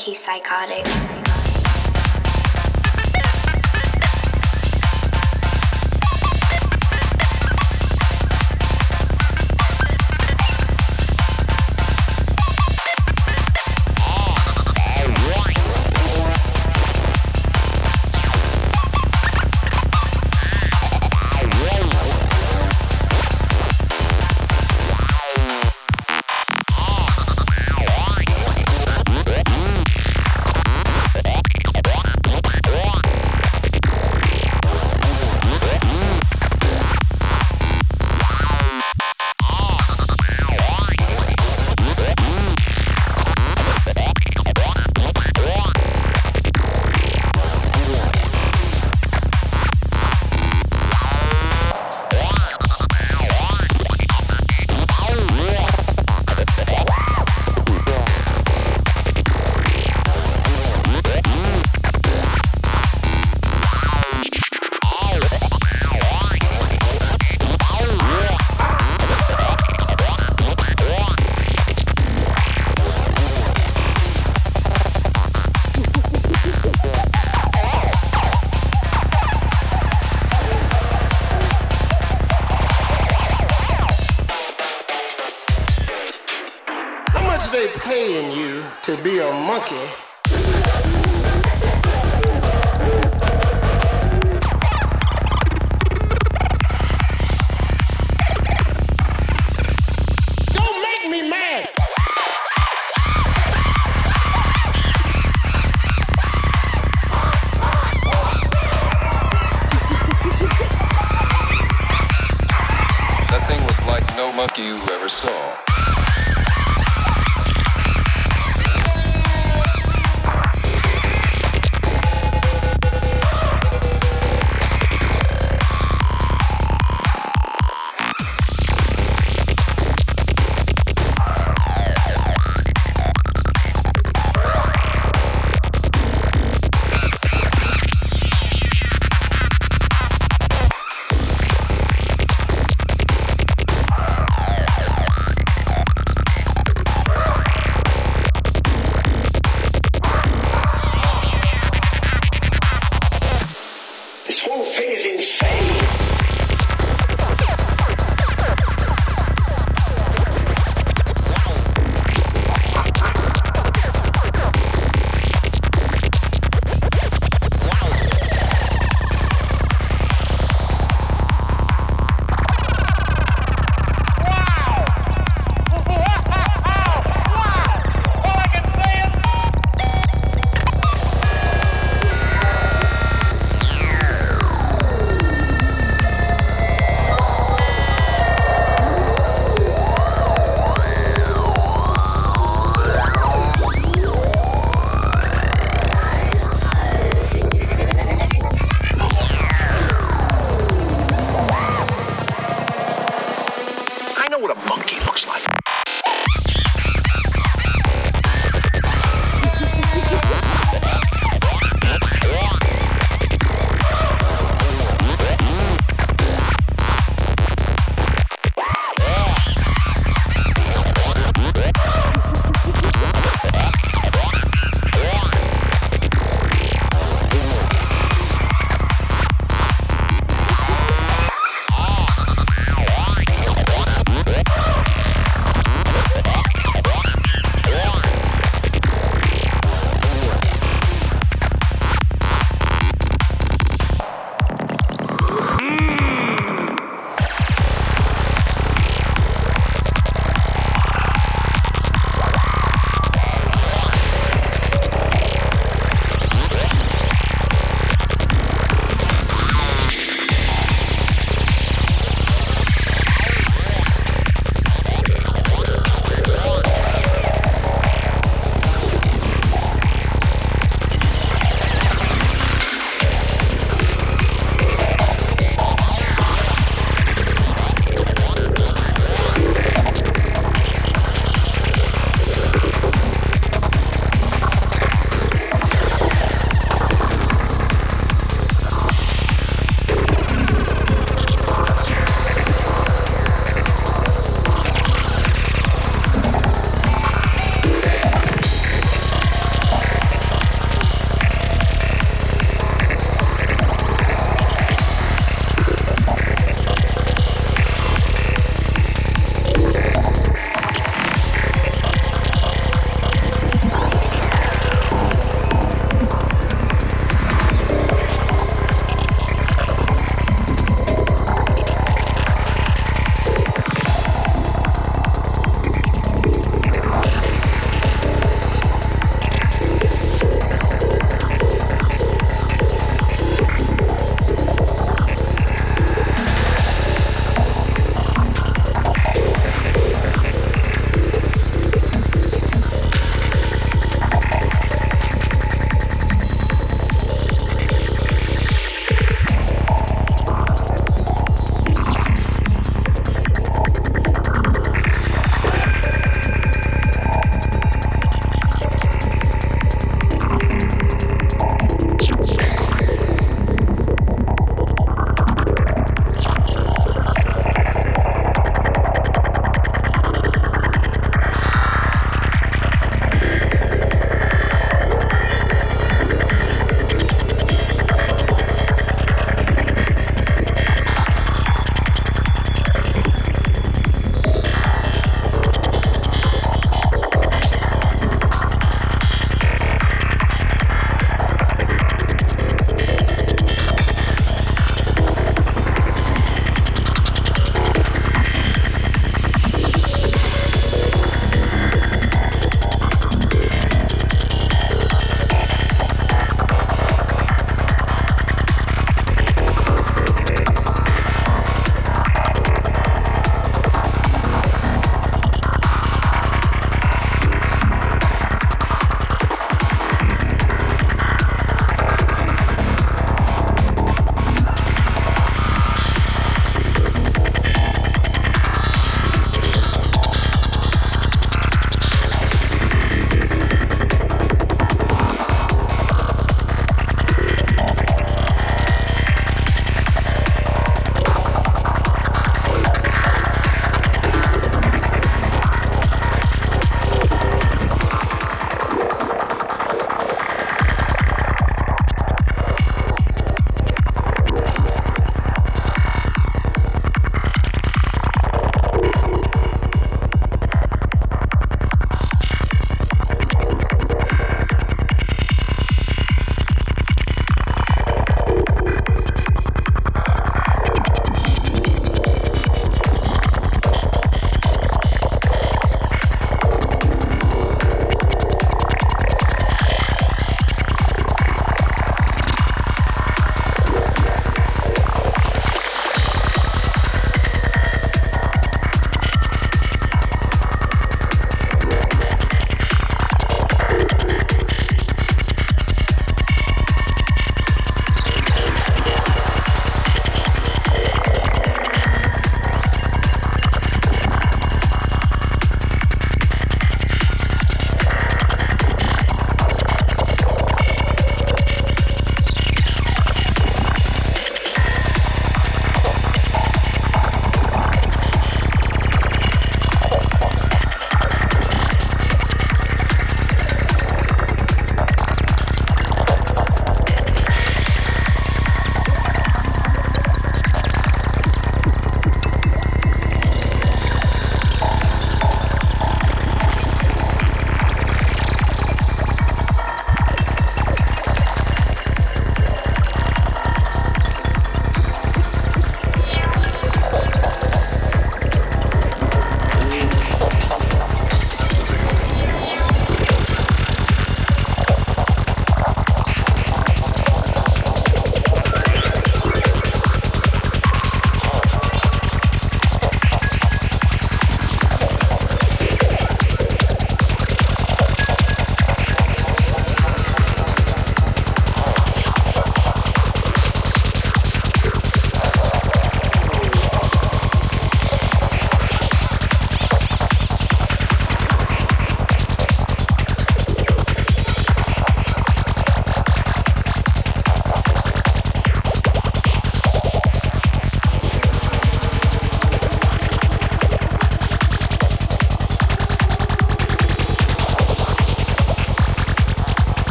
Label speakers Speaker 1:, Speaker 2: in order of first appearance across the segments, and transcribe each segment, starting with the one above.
Speaker 1: think he's
Speaker 2: psychotic.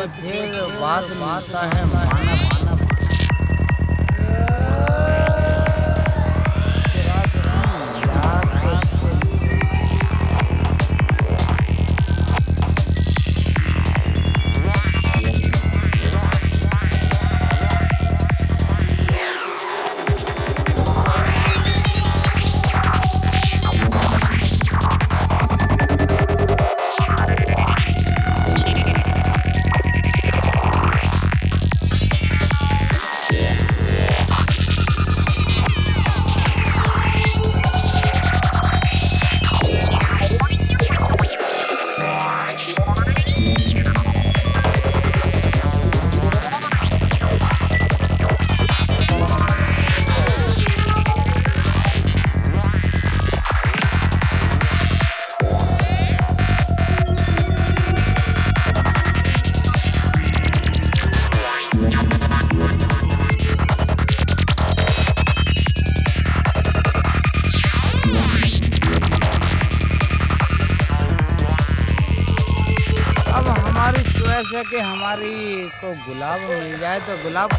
Speaker 1: बात बात है मानव गुलाब मिल जाए तो गुलाब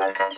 Speaker 1: and